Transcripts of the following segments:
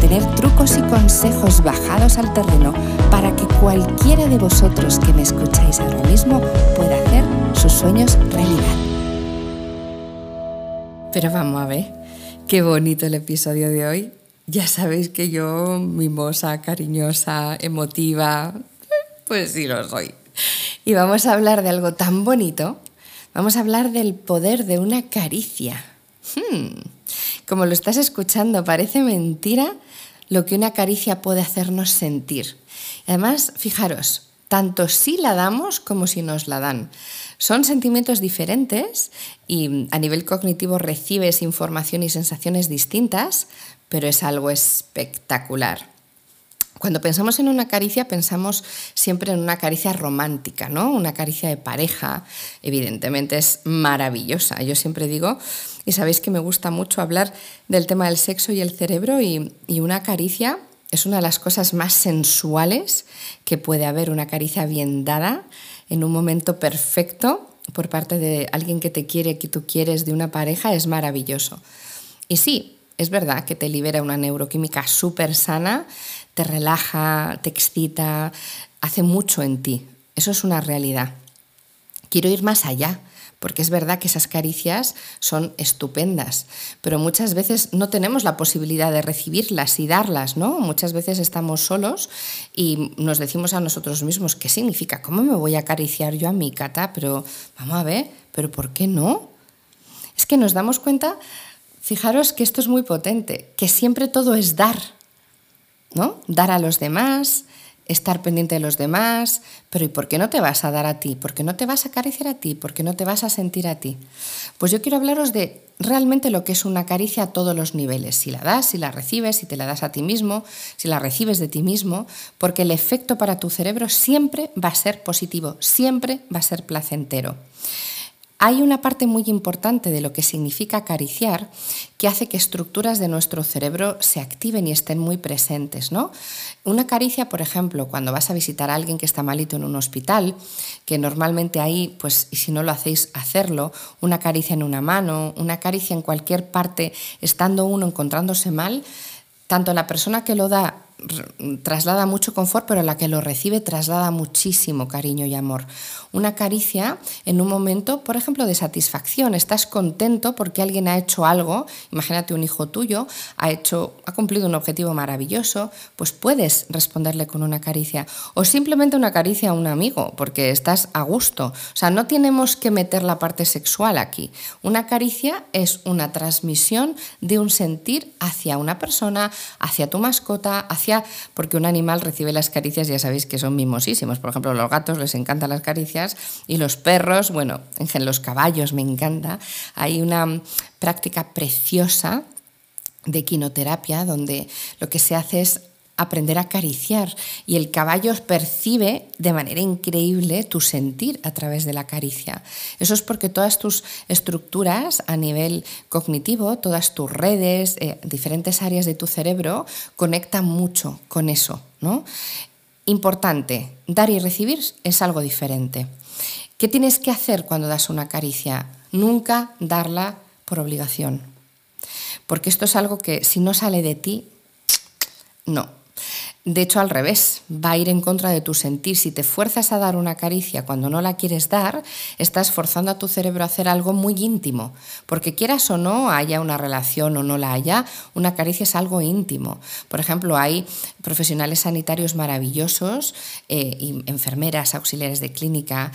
tener trucos y consejos bajados al terreno para que cualquiera de vosotros que me escucháis ahora mismo pueda hacer sus sueños realidad. Pero vamos a ver, qué bonito el episodio de hoy. Ya sabéis que yo, mimosa, cariñosa, emotiva, pues sí lo soy. Y vamos a hablar de algo tan bonito. Vamos a hablar del poder de una caricia. Hmm. Como lo estás escuchando, parece mentira lo que una caricia puede hacernos sentir. Además, fijaros, tanto si la damos como si nos la dan. Son sentimientos diferentes y a nivel cognitivo recibes información y sensaciones distintas, pero es algo espectacular. Cuando pensamos en una caricia, pensamos siempre en una caricia romántica, ¿no? Una caricia de pareja, evidentemente es maravillosa. Yo siempre digo, y sabéis que me gusta mucho hablar del tema del sexo y el cerebro, y, una caricia es una de las cosas más sensuales que puede haber, una caricia bien dada, en un momento perfecto, por parte de alguien que te quiere, que tú quieres, de una pareja, es maravilloso. Y sí, es verdad que te libera una neuroquímica súper sana, te relaja, te excita, hace mucho en ti. Eso es una realidad. Quiero ir más allá, porque es verdad que esas caricias son estupendas, pero muchas veces no tenemos la posibilidad de recibirlas y darlas, ¿no? Muchas veces estamos solos y nos decimos a nosotros mismos, ¿qué significa? ¿Cómo me voy a acariciar yo a mi cata? Pero vamos a ver, ¿pero por qué no? Es que nos damos cuenta Fijaros que esto es muy potente, que siempre todo es dar, ¿no? Dar a los demás, estar pendiente de los demás, pero ¿y por qué no te vas a dar a ti? ¿Por qué no te vas a acariciar a ti? ¿Por qué no te vas a sentir a ti? Pues yo quiero hablaros de realmente lo que es una caricia a todos los niveles, si la das, si la recibes, si te la das a ti mismo, si la recibes de ti mismo, porque el efecto para tu cerebro siempre va a ser positivo, siempre va a ser placentero. Hay una parte muy importante de lo que significa acariciar que hace que estructuras de nuestro cerebro se activen y estén muy presentes. ¿no? Una caricia, por ejemplo, cuando vas a visitar a alguien que está malito en un hospital, que normalmente ahí, pues, y si no lo hacéis, hacerlo, una caricia en una mano, una caricia en cualquier parte, estando uno encontrándose mal, tanto la persona que lo da traslada mucho confort, pero la que lo recibe traslada muchísimo cariño y amor. Una caricia en un momento, por ejemplo, de satisfacción. Estás contento porque alguien ha hecho algo, imagínate un hijo tuyo, ha, hecho, ha cumplido un objetivo maravilloso, pues puedes responderle con una caricia. O simplemente una caricia a un amigo, porque estás a gusto. O sea, no tenemos que meter la parte sexual aquí. Una caricia es una transmisión de un sentir hacia una persona, hacia tu mascota, hacia porque un animal recibe las caricias, ya sabéis que son mimosísimos. Por ejemplo, los gatos les encantan las caricias y los perros, bueno, en los caballos me encanta. Hay una práctica preciosa de quinoterapia donde lo que se hace es aprender a acariciar y el caballo percibe de manera increíble tu sentir a través de la caricia. Eso es porque todas tus estructuras a nivel cognitivo, todas tus redes, eh, diferentes áreas de tu cerebro conectan mucho con eso. ¿no? Importante, dar y recibir es algo diferente. ¿Qué tienes que hacer cuando das una caricia? Nunca darla por obligación. Porque esto es algo que si no sale de ti, no, de hecho, al revés, va a ir en contra de tu sentir. Si te fuerzas a dar una caricia cuando no la quieres dar, estás forzando a tu cerebro a hacer algo muy íntimo. Porque quieras o no, haya una relación o no la haya, una caricia es algo íntimo. Por ejemplo, hay profesionales sanitarios maravillosos eh, y enfermeras, auxiliares de clínica,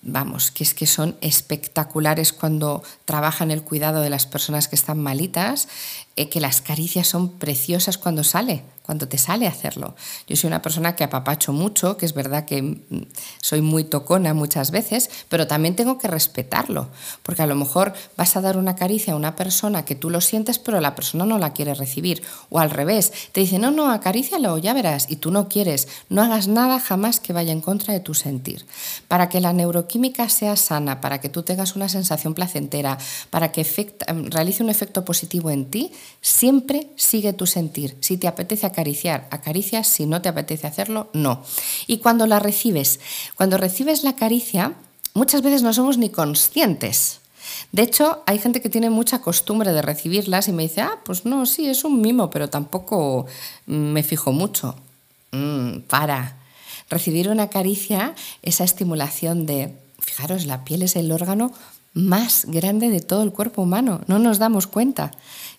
vamos, que es que son espectaculares cuando trabajan el cuidado de las personas que están malitas, eh, que las caricias son preciosas cuando sale cuando te sale hacerlo. Yo soy una persona que apapacho mucho, que es verdad que mm, soy muy tocona muchas veces, pero también tengo que respetarlo, porque a lo mejor vas a dar una caricia a una persona que tú lo sientes, pero la persona no la quiere recibir. O al revés, te dice, no, no, acarícialo, ya verás, y tú no quieres. No hagas nada jamás que vaya en contra de tu sentir. Para que la neuroquímica sea sana, para que tú tengas una sensación placentera, para que em, realice un efecto positivo en ti, siempre sigue tu sentir. Si te apetece acariciar, acaricias, si no te apetece hacerlo, no. Y cuando la recibes, cuando recibes la caricia, muchas veces no somos ni conscientes. De hecho, hay gente que tiene mucha costumbre de recibirlas y me dice, ah, pues no, sí, es un mimo, pero tampoco me fijo mucho. Mm, para. Recibir una caricia, esa estimulación de, fijaros, la piel es el órgano más grande de todo el cuerpo humano, no nos damos cuenta.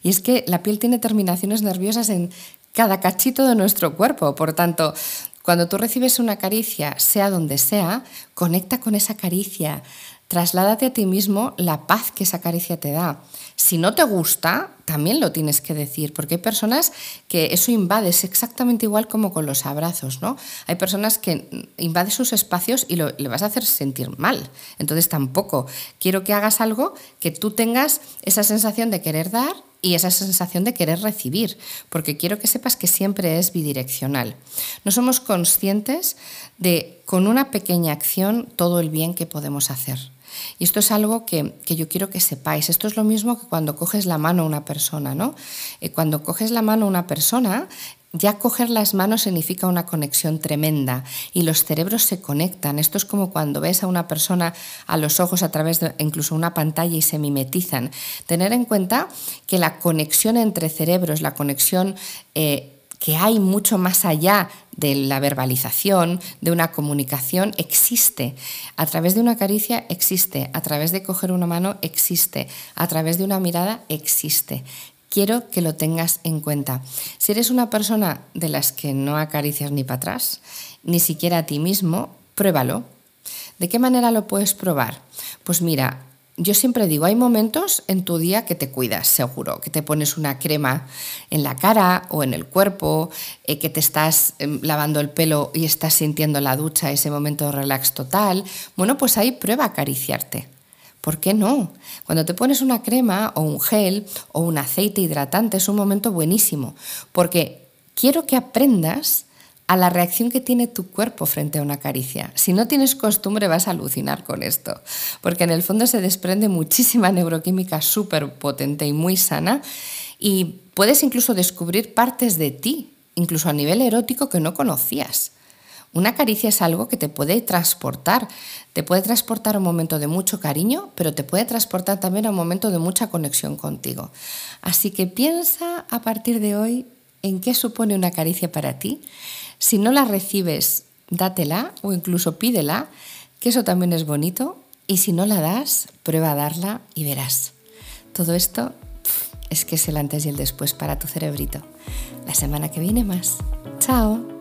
Y es que la piel tiene terminaciones nerviosas en cada cachito de nuestro cuerpo, por tanto, cuando tú recibes una caricia, sea donde sea, conecta con esa caricia, trasládate a ti mismo la paz que esa caricia te da. Si no te gusta, también lo tienes que decir, porque hay personas que eso invade, es exactamente igual como con los abrazos, ¿no? Hay personas que invaden sus espacios y le vas a hacer sentir mal. Entonces tampoco quiero que hagas algo que tú tengas esa sensación de querer dar y esa sensación de querer recibir, porque quiero que sepas que siempre es bidireccional. No somos conscientes de, con una pequeña acción, todo el bien que podemos hacer. Y esto es algo que, yo quiero que sepáis. Esto es lo mismo que cuando coges la mano a una persona, ¿no? Eh, cuando coges la mano a una persona, ya coger las manos significa una conexión tremenda y los cerebros se conectan. Esto es como cuando ves a una persona a los ojos a través de incluso una pantalla y se mimetizan. Tener en cuenta que la conexión entre cerebros, la conexión eh, que hay mucho más allá de la verbalización, de una comunicación, existe. A través de una caricia existe, a través de coger una mano existe, a través de una mirada existe. Quiero que lo tengas en cuenta. Si eres una persona de las que no acaricias ni para atrás, ni siquiera a ti mismo, pruébalo. ¿De qué manera lo puedes probar? Pues mira, yo siempre digo, hay momentos en tu día que te cuidas, seguro, que te pones una crema en la cara o en el cuerpo, eh, que te estás em, lavando el pelo y estás sintiendo la ducha, ese momento de relax total. Bueno, pues ahí prueba a acariciarte. ¿Por qué no? Cuando te pones una crema o un gel o un aceite hidratante es un momento buenísimo, porque quiero que aprendas a la reacción que tiene tu cuerpo frente a una caricia. Si no tienes costumbre vas a alucinar con esto, porque en el fondo se desprende muchísima neuroquímica súper potente y muy sana y puedes incluso descubrir partes de ti, incluso a nivel erótico que no conocías. Una caricia es algo que te puede transportar, te puede transportar a un momento de mucho cariño, pero te puede transportar también a un momento de mucha conexión contigo. Así que piensa a partir de hoy en qué supone una caricia para ti si no la recibes, dátela o incluso pídela, que eso también es bonito. Y si no la das, prueba a darla y verás. Todo esto es que es el antes y el después para tu cerebrito. La semana que viene más. Chao.